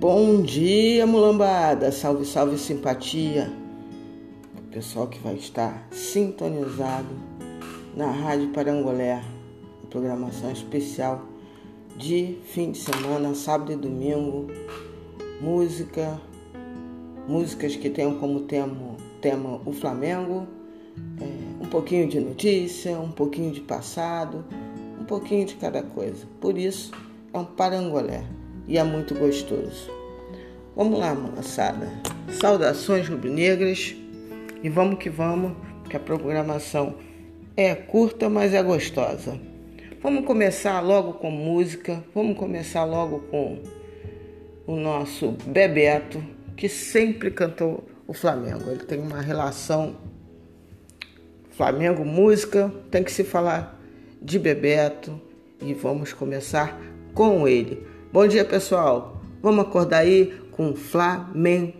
Bom dia, mulambada! Salve, salve, simpatia! O pessoal que vai estar sintonizado na Rádio Parangolé, programação especial de fim de semana, sábado e domingo, música, músicas que tenham como tema, tema o Flamengo, é, um pouquinho de notícia, um pouquinho de passado, um pouquinho de cada coisa. Por isso, é um parangolé e é muito gostoso. Vamos lá, moçada. Saudações rubro-negras e vamos que vamos, que a programação é curta, mas é gostosa. Vamos começar logo com música, vamos começar logo com o nosso Bebeto, que sempre cantou o Flamengo. Ele tem uma relação Flamengo música, tem que se falar de Bebeto e vamos começar com ele. Bom dia, pessoal. Vamos acordar aí com Flamengo.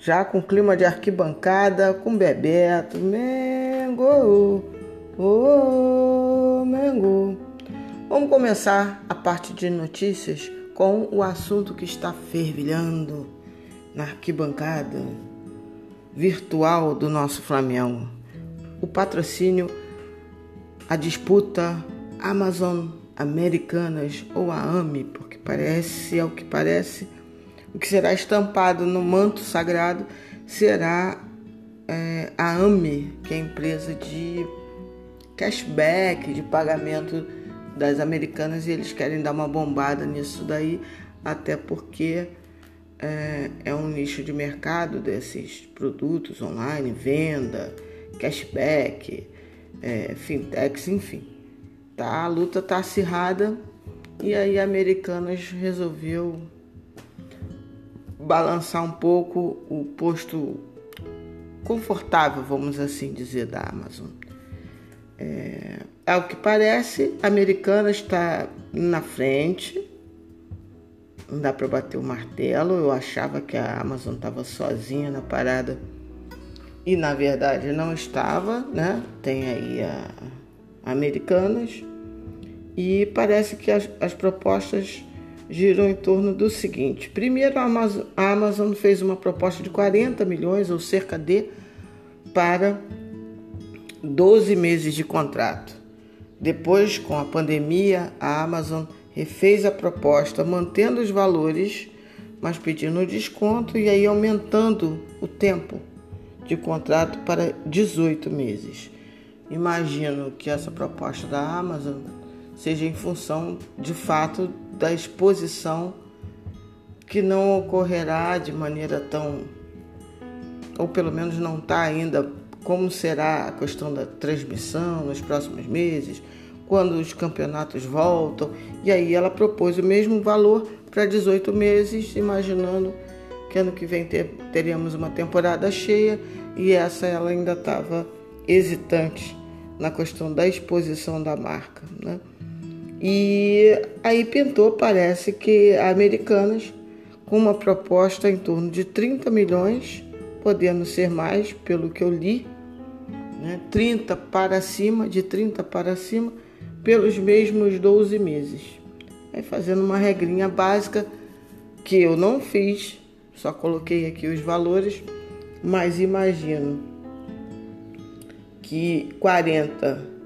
Já com clima de arquibancada, com Bebeto, Mengo, oh, Mengo. Vamos começar a parte de notícias com o assunto que está fervilhando. na arquibancada virtual do nosso Flamengo. O patrocínio, a disputa Amazon Americanas ou a AMI, porque parece, é o que parece, o que será estampado no manto sagrado será é, a AMI, que é a empresa de cashback, de pagamento das americanas, e eles querem dar uma bombada nisso daí, até porque é, é um nicho de mercado desses produtos online, venda, cashback, é, fintechs, enfim. Tá, a luta tá acirrada e aí a Americanas resolveu balançar um pouco o posto confortável, vamos assim dizer, da Amazon. É, ao que parece, a Americanas está na frente, não dá para bater o martelo. Eu achava que a Amazon estava sozinha na parada e na verdade não estava, né? Tem aí a Americanas e parece que as, as propostas giram em torno do seguinte: primeiro, a Amazon fez uma proposta de 40 milhões ou cerca de para 12 meses de contrato. Depois, com a pandemia, a Amazon refez a proposta mantendo os valores, mas pedindo desconto e aí aumentando o tempo de contrato para 18 meses. Imagino que essa proposta da Amazon seja em função de fato da exposição que não ocorrerá de maneira tão ou pelo menos não está ainda como será a questão da transmissão nos próximos meses, quando os campeonatos voltam. E aí ela propôs o mesmo valor para 18 meses, imaginando que ano que vem ter, teríamos uma temporada cheia e essa ela ainda estava hesitante na questão da exposição da marca. Né? E aí pintou, parece que Americanas, com uma proposta em torno de 30 milhões, podendo ser mais, pelo que eu li, né? 30 para cima, de 30 para cima, pelos mesmos 12 meses. Aí fazendo uma regrinha básica que eu não fiz, só coloquei aqui os valores, mas imagino que 40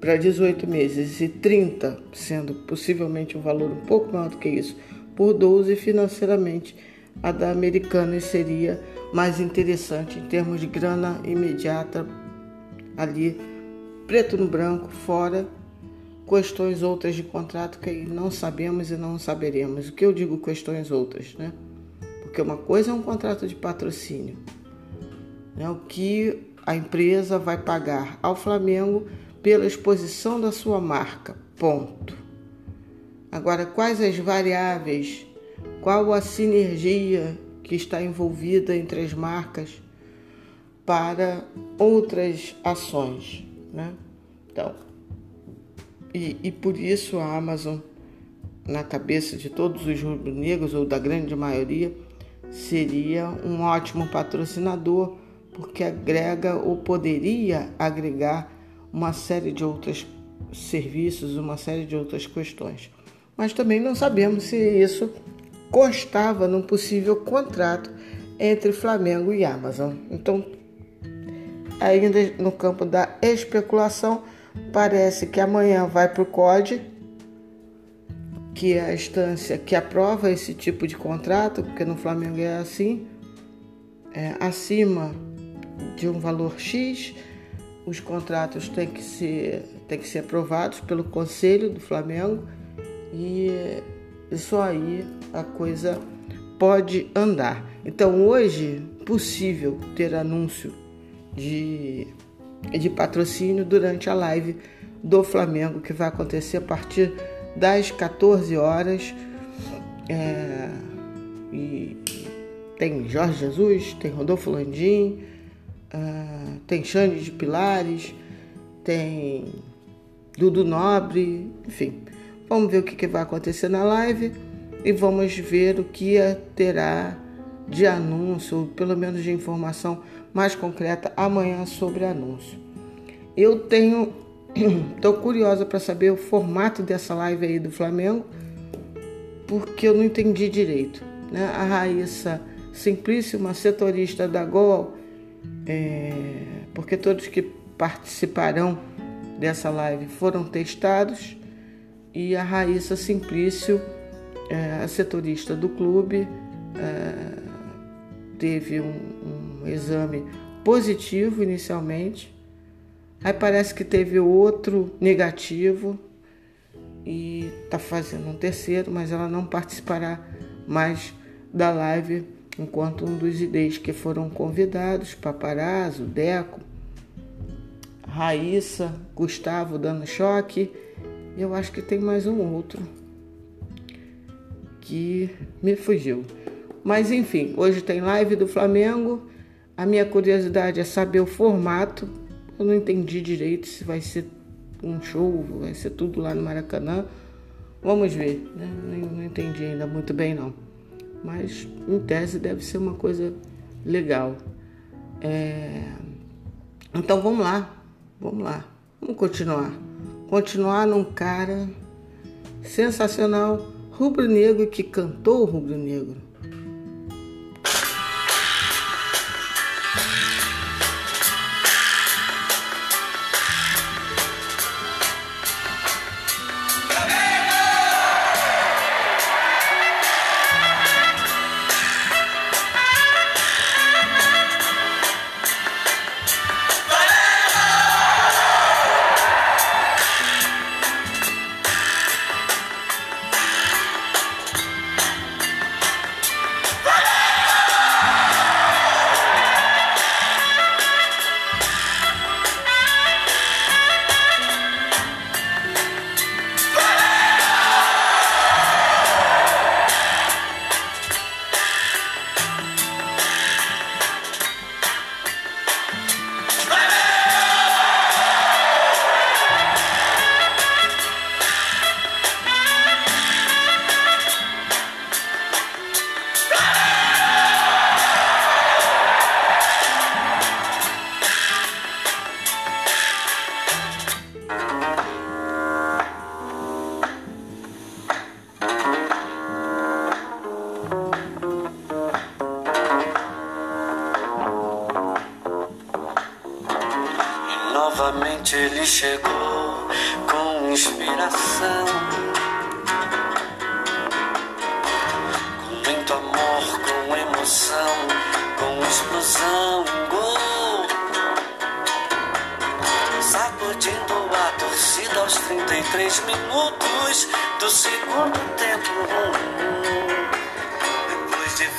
para 18 meses e 30, sendo possivelmente um valor um pouco maior do que isso, por 12 financeiramente, a da americana seria mais interessante em termos de grana imediata ali, preto no branco, fora questões outras de contrato que não sabemos e não saberemos. O que eu digo questões outras, né? Porque uma coisa é um contrato de patrocínio, né? o que a empresa vai pagar ao Flamengo pela exposição da sua marca, ponto. Agora, quais as variáveis, qual a sinergia que está envolvida entre as marcas para outras ações, né? Então, e, e por isso a Amazon, na cabeça de todos os rubro-negros, ou da grande maioria, seria um ótimo patrocinador, porque agrega ou poderia agregar uma série de outros serviços, uma série de outras questões. Mas também não sabemos se isso constava num possível contrato entre Flamengo e Amazon. Então, ainda no campo da especulação, Parece que amanhã vai para o COD, que é a instância que aprova esse tipo de contrato, porque no Flamengo é assim, é, acima de um valor X, os contratos têm que ser, têm que ser aprovados pelo Conselho do Flamengo e só aí a coisa pode andar. Então hoje possível ter anúncio de de patrocínio durante a live do Flamengo, que vai acontecer a partir das 14 horas. É, e tem Jorge Jesus, tem Rodolfo Landim, uh, tem Xande de Pilares, tem Dudu Nobre, enfim. Vamos ver o que, que vai acontecer na live e vamos ver o que terá de anúncio, pelo menos de informação mais concreta amanhã sobre anúncio. Eu tenho, estou curiosa para saber o formato dessa live aí do Flamengo, porque eu não entendi direito. Né? A Raíssa Simplício, uma setorista da Gol, é, porque todos que participarão dessa live foram testados e a Raíssa Simplício, é, a setorista do clube, é, teve um, um exame positivo inicialmente, aí parece que teve outro negativo e está fazendo um terceiro, mas ela não participará mais da live enquanto um dos IDs que foram convidados, Paparazzo, Deco, Raíssa, Gustavo dando choque, eu acho que tem mais um outro que me fugiu. Mas enfim, hoje tem live do Flamengo. A minha curiosidade é saber o formato. Eu não entendi direito se vai ser um show, vai ser tudo lá no Maracanã. Vamos ver, né? Não, entendi ainda muito bem não. Mas em tese deve ser uma coisa legal. É... Então vamos lá, vamos lá, vamos continuar. Continuar num cara sensacional, rubro-negro que cantou o rubro-negro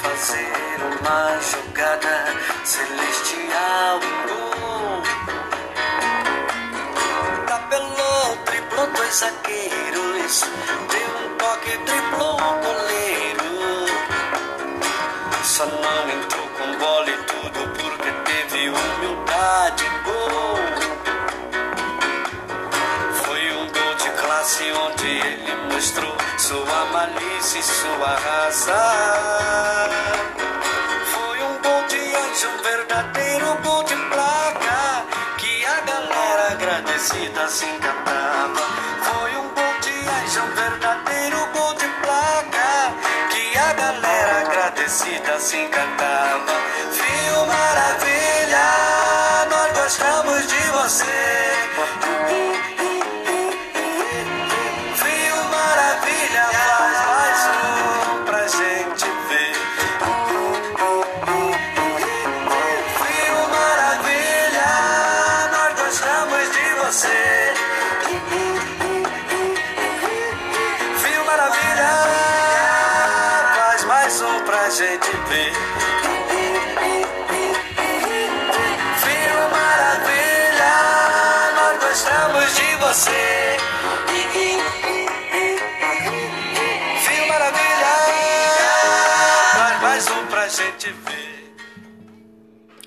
fazer uma jogada celestial, um gol. dois zagueiros, deu um toque, driblou o goleiro. Só não entrou sua malícia e sua razão. Foi um gol de anjo, um verdadeiro gol de placa que a galera agradecida se encantava um verdadeiro gol de placa que a galera agradecida se encantava. Viu maravilha, nós gostamos de você.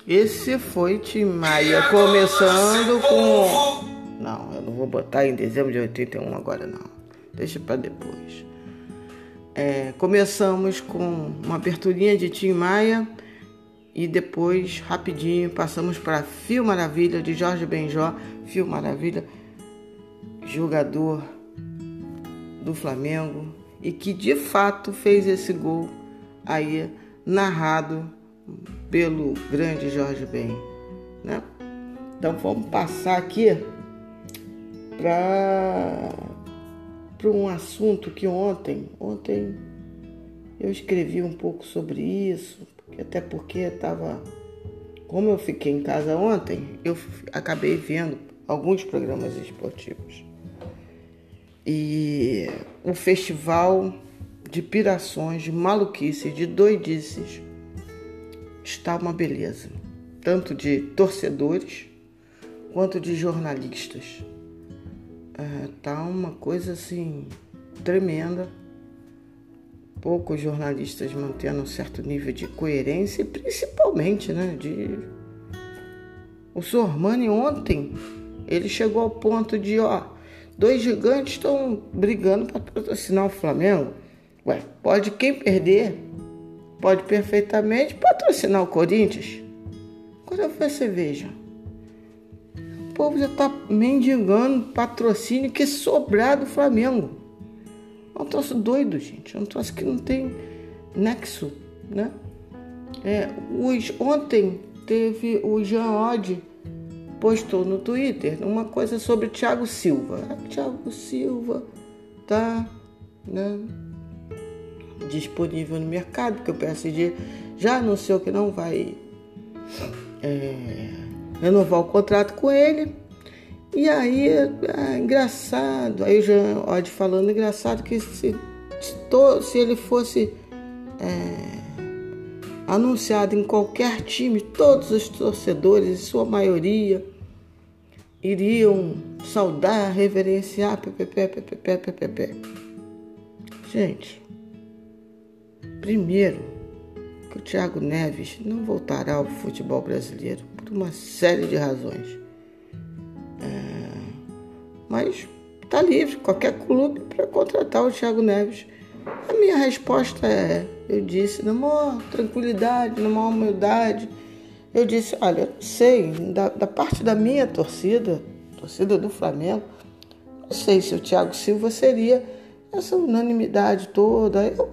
Esse foi Tim Maia começando com. Não, eu não vou botar em dezembro de 81 agora não. Deixa para depois. É, começamos com uma aberturinha de Tim Maia e depois, rapidinho, passamos para Fio Maravilha de Jorge Benjó. Fio Maravilha jogador do Flamengo e que de fato fez esse gol aí narrado pelo grande Jorge Ben. Né? Então vamos passar aqui para um assunto que ontem, ontem eu escrevi um pouco sobre isso, até porque estava, como eu fiquei em casa ontem, eu acabei vendo alguns programas esportivos. E o festival de pirações, de maluquices, de doidices está uma beleza, tanto de torcedores quanto de jornalistas. É, tá uma coisa assim tremenda. Poucos jornalistas mantendo um certo nível de coerência principalmente, né, de o Sormani ontem ele chegou ao ponto de, ó, dois gigantes estão brigando para patrocinar o Flamengo. Ué, pode quem perder, pode perfeitamente patrocinar o Corinthians. Agora você veja, o povo já está mendigando patrocínio que sobrar do Flamengo. É um troço doido, gente. É um troço que não tem nexo, né? É, os, ontem teve o Jean Oddi postou no Twitter uma coisa sobre Thiago Silva. Ah, Thiago Silva tá né, disponível no mercado, porque o PSG já anunciou que não vai é, renovar o contrato com ele. E aí, é engraçado, aí o Jean Odd falando, engraçado que se, se ele fosse é, anunciado em qualquer time, todos os torcedores, em sua maioria, iriam saudar, reverenciar, ppp, ppp, ppp. Gente, primeiro que o Thiago Neves não voltará ao futebol brasileiro por uma série de razões. É, mas está livre qualquer clube para contratar o Thiago Neves. A minha resposta é eu disse, na maior tranquilidade, na maior humildade, eu disse, olha, eu não sei, da, da, parte da minha torcida, torcida do Flamengo, não sei se o Thiago Silva seria essa unanimidade toda. Eu,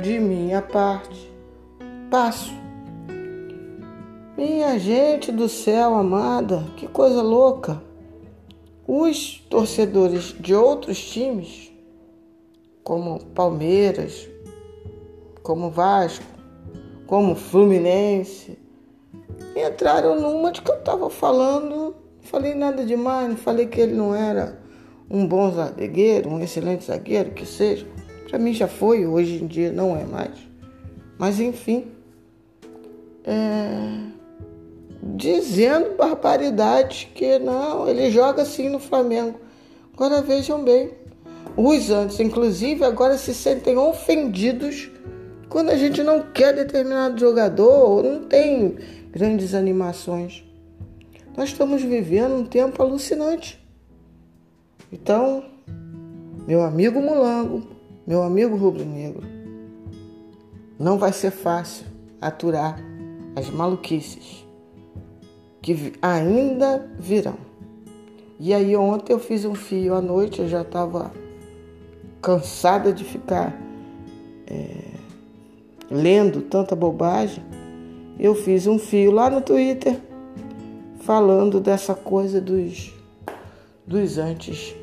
de minha parte, passo. Minha gente do céu amada, que coisa louca. Os torcedores de outros times, como Palmeiras, como Vasco, como Fluminense, entraram numa de que eu estava falando, não falei nada demais, não falei que ele não era um bom zagueiro, um excelente zagueiro, que seja. Para mim já foi, hoje em dia não é mais. Mas enfim, é... dizendo barbaridade que não, ele joga assim no Flamengo. Agora vejam bem, os antes, inclusive, agora se sentem ofendidos quando a gente não quer determinado jogador, não tem grandes animações. Nós estamos vivendo um tempo alucinante. Então, meu amigo Mulango, meu amigo Rubro Negro, não vai ser fácil aturar as maluquices que ainda virão. E aí ontem eu fiz um fio à noite, eu já estava cansada de ficar é, lendo tanta bobagem, eu fiz um fio lá no Twitter falando dessa coisa dos, dos antes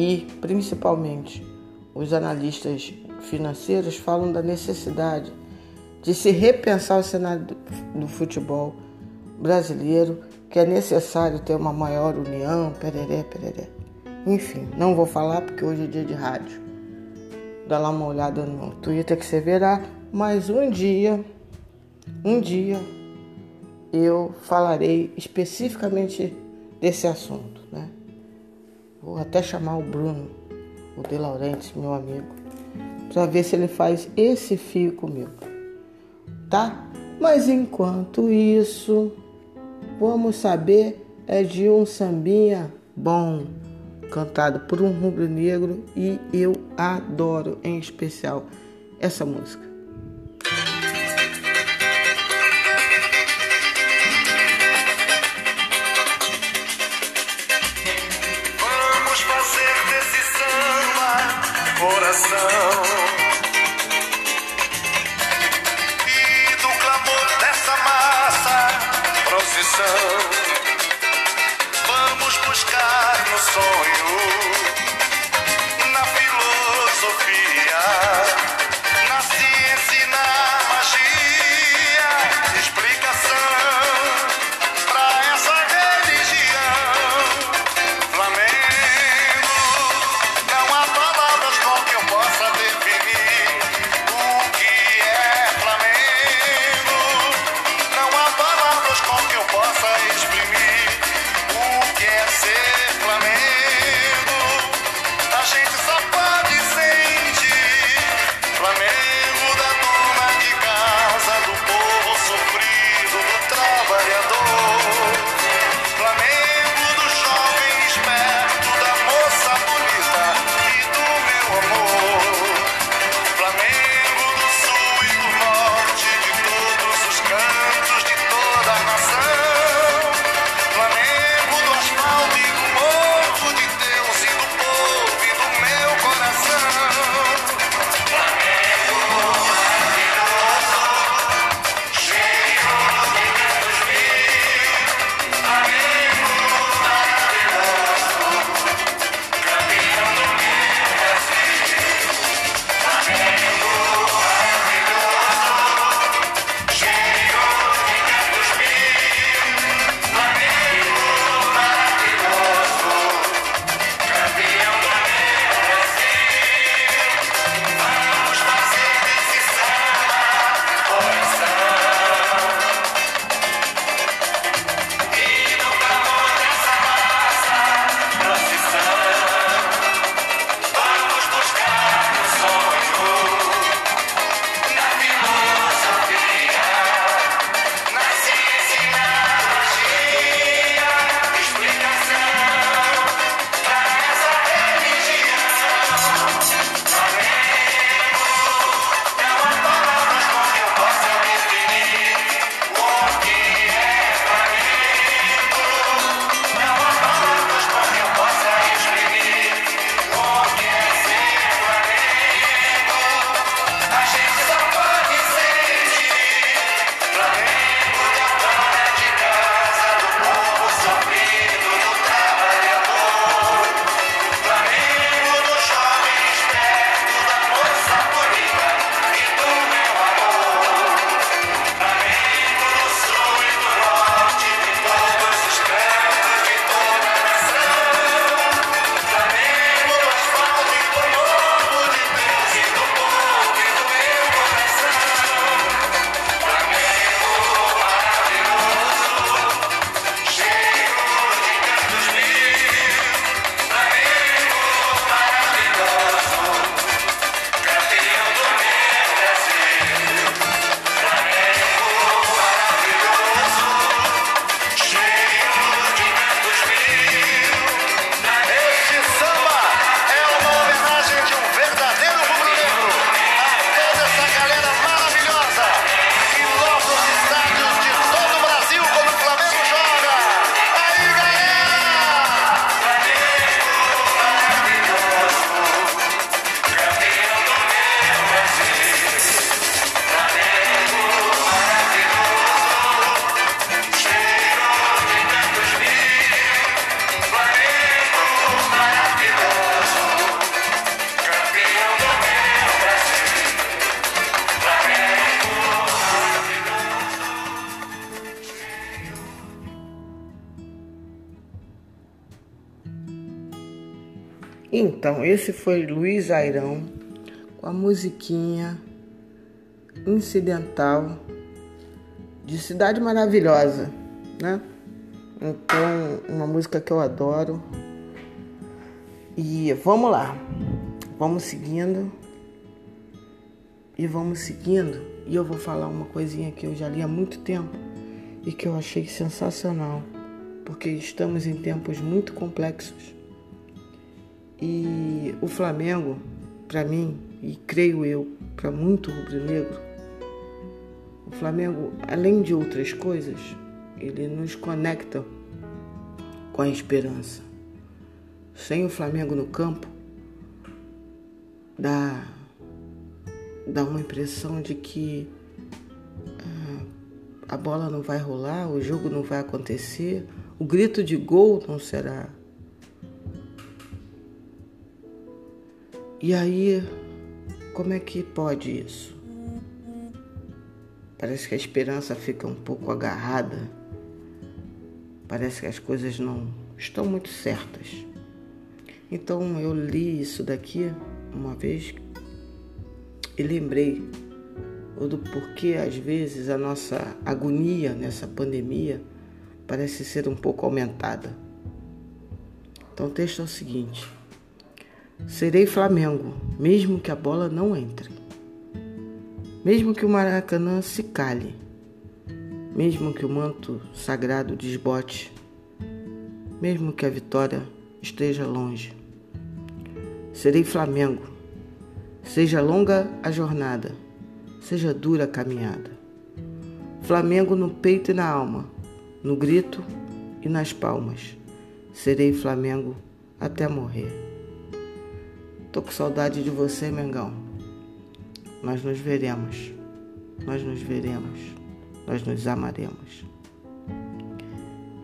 e principalmente os analistas financeiros falam da necessidade de se repensar o cenário do, futebol brasileiro, que é necessário ter uma maior união, pereré, pereré. Enfim, não vou falar porque hoje é dia de rádio dá lá uma olhada no Twitter que você verá. Mas um dia, um dia, eu falarei especificamente desse assunto? Vou até chamar o Bruno, o De Laurentiis, meu amigo, para ver se ele faz esse fio comigo, tá? Mas enquanto isso, vamos saber é de um sambinha bom cantado por um rubro-negro e eu adoro em especial essa música. Então, esse foi Luiz Airão com a musiquinha incidental de Cidade Maravilhosa, né? Então, uma música que eu adoro. E vamos lá. Vamos seguindo. E vamos seguindo. E eu vou falar uma coisinha que eu já li há muito tempo e que eu achei sensacional, porque estamos em tempos muito complexos e o Flamengo, para mim, e creio eu, para muito rubro-negro, o Flamengo, além de outras coisas, ele nos conecta com a esperança. Sem o Flamengo no campo, dá, dá uma impressão de que a bola não vai rolar, o jogo não vai acontecer, o grito de gol não será. E aí, como é que pode isso? Parece que a esperança fica um pouco agarrada. Parece que as coisas não estão muito certas. Então eu li isso daqui uma vez e lembrei do porquê às vezes a nossa agonia nessa pandemia parece ser um pouco aumentada. Então o texto é o seguinte: Serei Flamengo, mesmo que a bola não entre. Mesmo que o Maracanã se cale, mesmo que o manto sagrado desbote, mesmo que a vitória esteja longe. Serei Flamengo, seja longa a jornada, seja dura a caminhada. Flamengo no peito e na alma, no grito e nas palmas. Serei Flamengo até morrer. Tô com saudade de você, Mengão. Nós nos veremos, nós nos veremos, nós nos amaremos.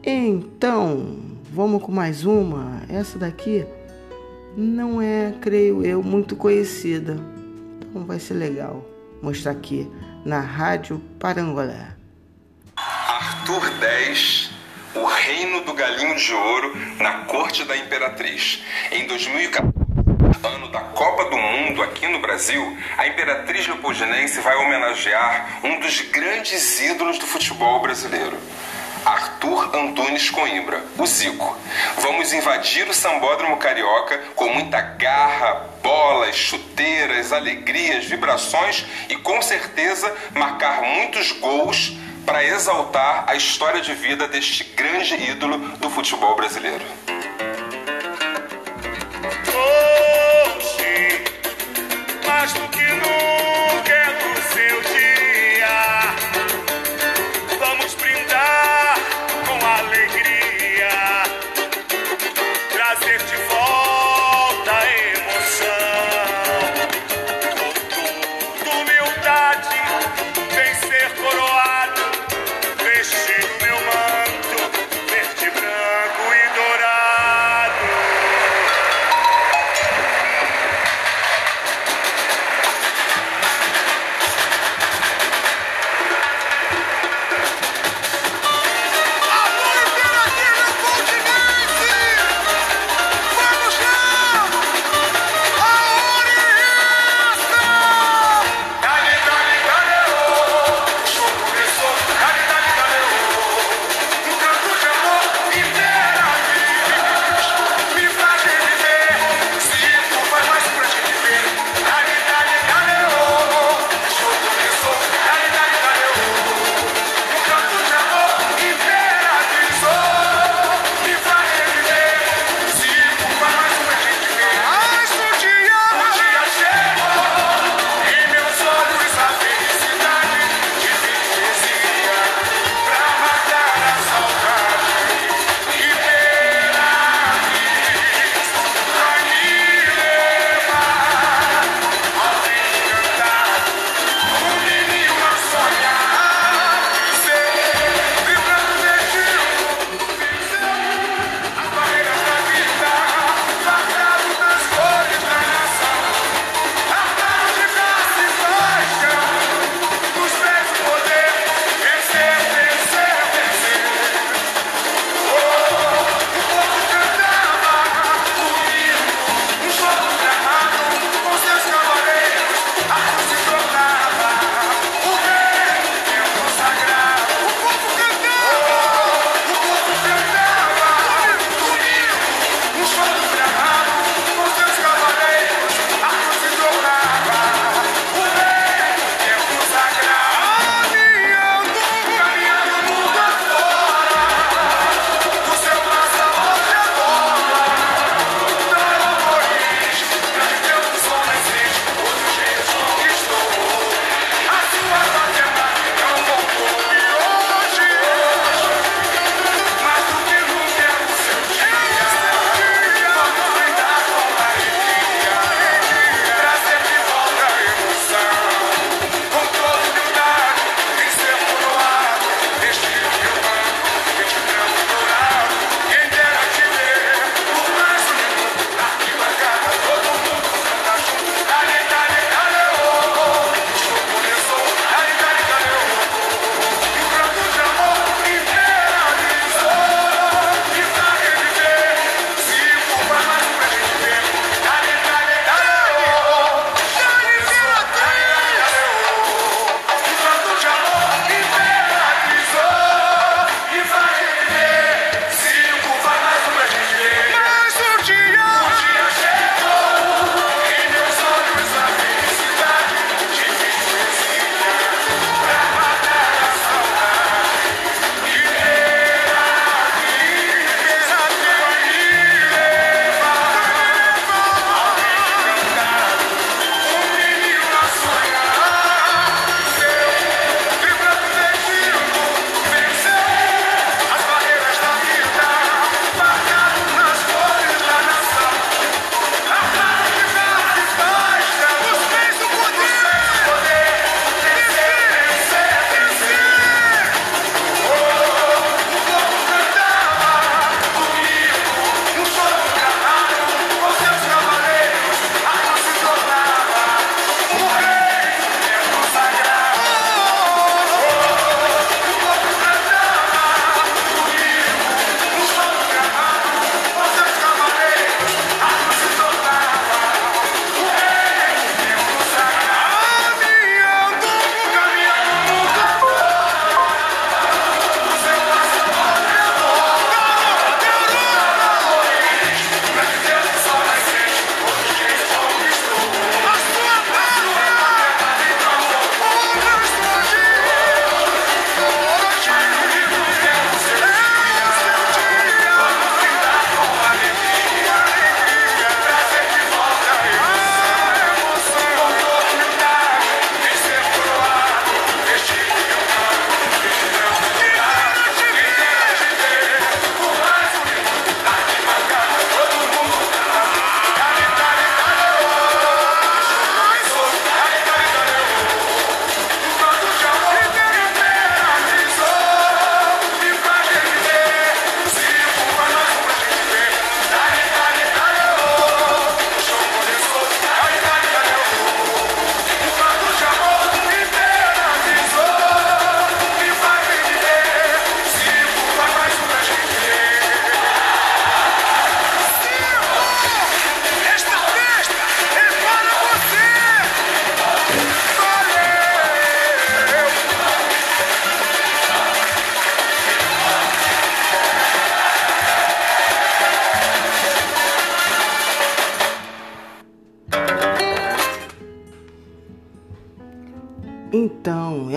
Então, vamos com mais uma. Essa daqui não é, creio eu, muito conhecida. Então vai ser legal mostrar aqui na Rádio Parangolé. Arthur 10, O Reino do Galinho de Ouro na Corte da Imperatriz. Em 2014 ano da Copa do Mundo aqui no Brasil, a Imperatriz Leopoldinense vai homenagear um dos grandes ídolos do futebol brasileiro. Arthur Antunes Coimbra, o Zico. Vamos invadir o Sambódromo Carioca com muita garra, bolas, chuteiras, alegrias, vibrações e com certeza marcar muitos gols para exaltar a história de vida deste grande ídolo do futebol brasileiro. Mais do que nunca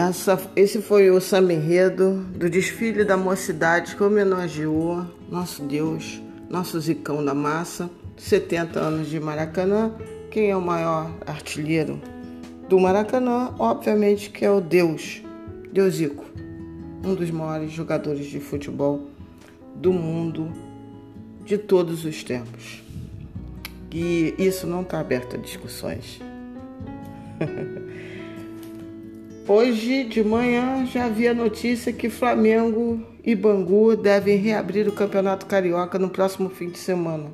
essa, esse foi o samba enredo do desfile da mocidade que homenageou nosso Deus, nosso Zicão da Massa, 70 anos de Maracanã. Quem é o maior artilheiro do Maracanã? Obviamente que é o Deus, Deusico, um dos maiores jogadores de futebol do mundo de todos os tempos. E isso não está aberto a discussões. Hoje de manhã já havia notícia que Flamengo e Bangu devem reabrir o Campeonato Carioca no próximo fim de semana.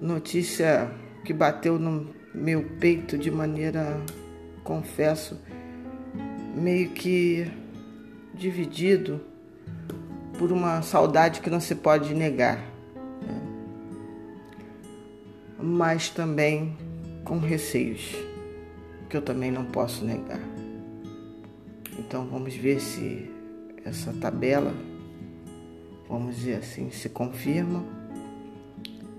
Notícia que bateu no meu peito de maneira, confesso, meio que dividido por uma saudade que não se pode negar, né? mas também com receios que eu também não posso negar. Então vamos ver se essa tabela, vamos dizer assim, se confirma.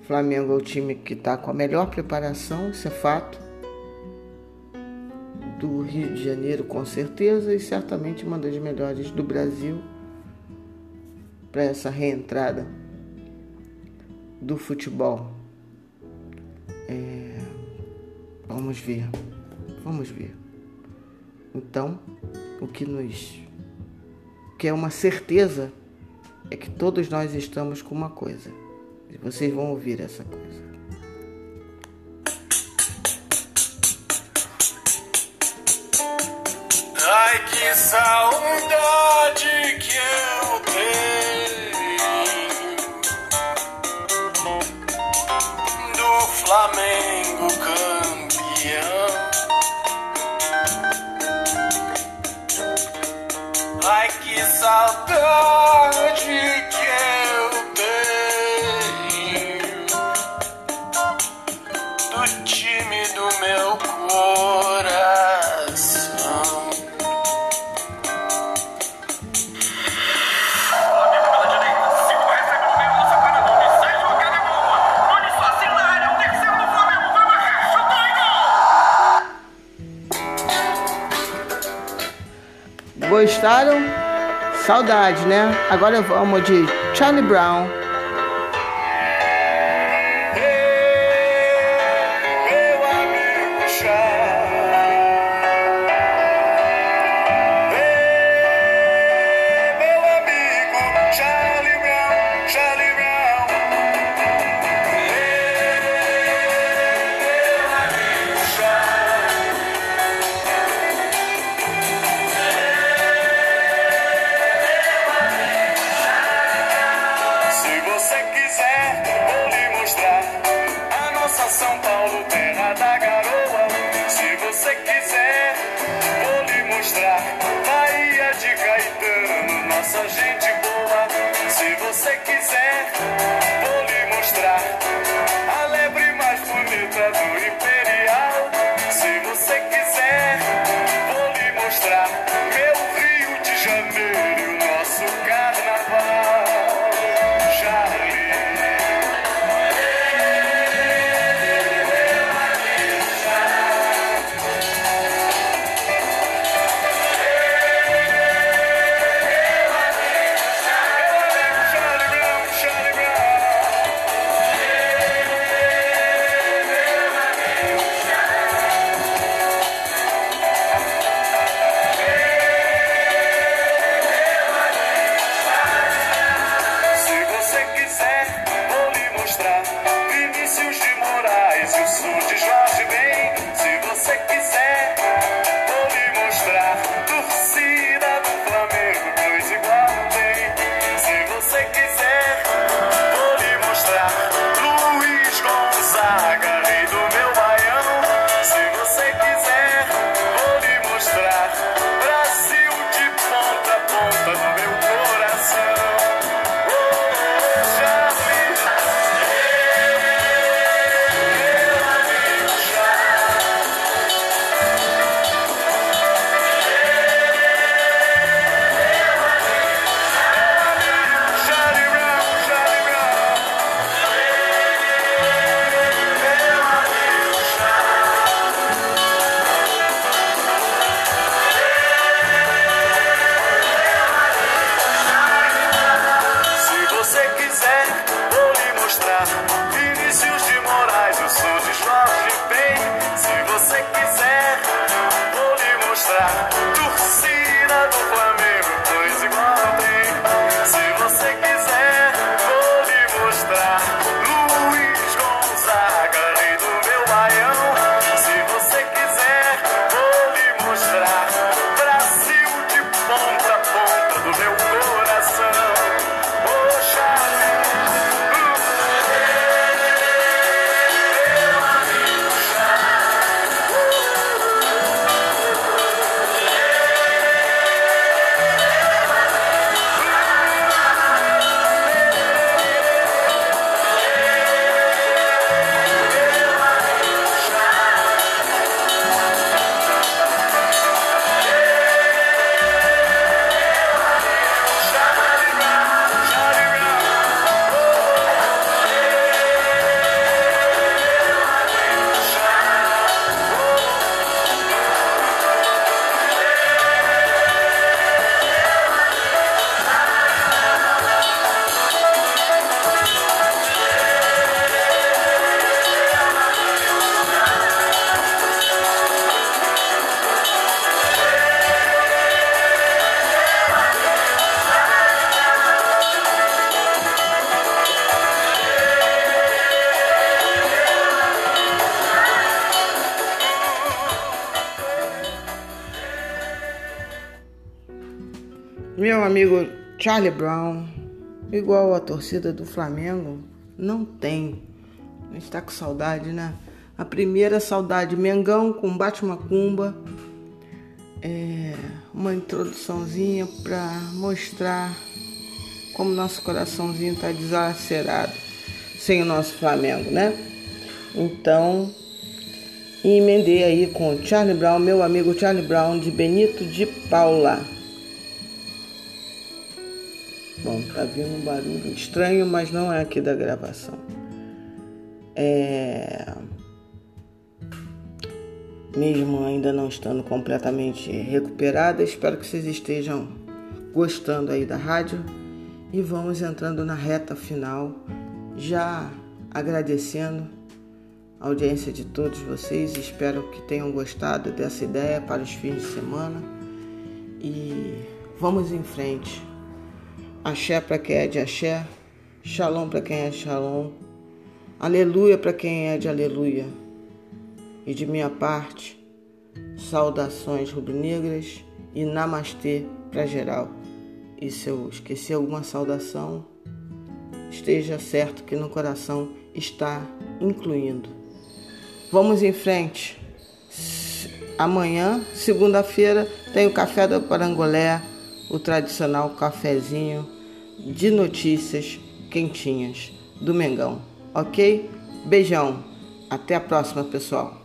Flamengo é o time que está com a melhor preparação, isso é fato. Do Rio de Janeiro, com certeza, e certamente uma das melhores do Brasil para essa reentrada do futebol. É, vamos ver, vamos ver. Então, o que nos que é uma certeza é que todos nós estamos com uma coisa. E vocês vão ouvir essa coisa. Ai, que saudade Gostaram? Saudade, né? Agora vamos de Charlie Brown. Você quiser, Charlie Brown, igual a torcida do Flamengo, não tem. A gente tá com saudade, né? A primeira saudade, Mengão com Bate-Macumba. É uma introduçãozinha para mostrar como nosso coraçãozinho tá desacerado sem o nosso Flamengo, né? Então, emendei aí com Charlie Brown, meu amigo Charlie Brown de Benito de Paula. Bom, tá vindo um barulho estranho, mas não é aqui da gravação. É... Mesmo ainda não estando completamente recuperada, espero que vocês estejam gostando aí da rádio e vamos entrando na reta final, já agradecendo a audiência de todos vocês. Espero que tenham gostado dessa ideia para os fins de semana e vamos em frente. Axé para quem é de axé, Shalom para quem é de Shalom, Aleluia para quem é de Aleluia. E de minha parte, saudações rubro-negras e namastê para geral. E se eu esqueci alguma saudação, esteja certo que no coração está incluindo. Vamos em frente. Amanhã, segunda-feira, tem o café do Parangolé, o tradicional cafezinho de notícias quentinhas do Mengão, ok? Beijão, até a próxima, pessoal.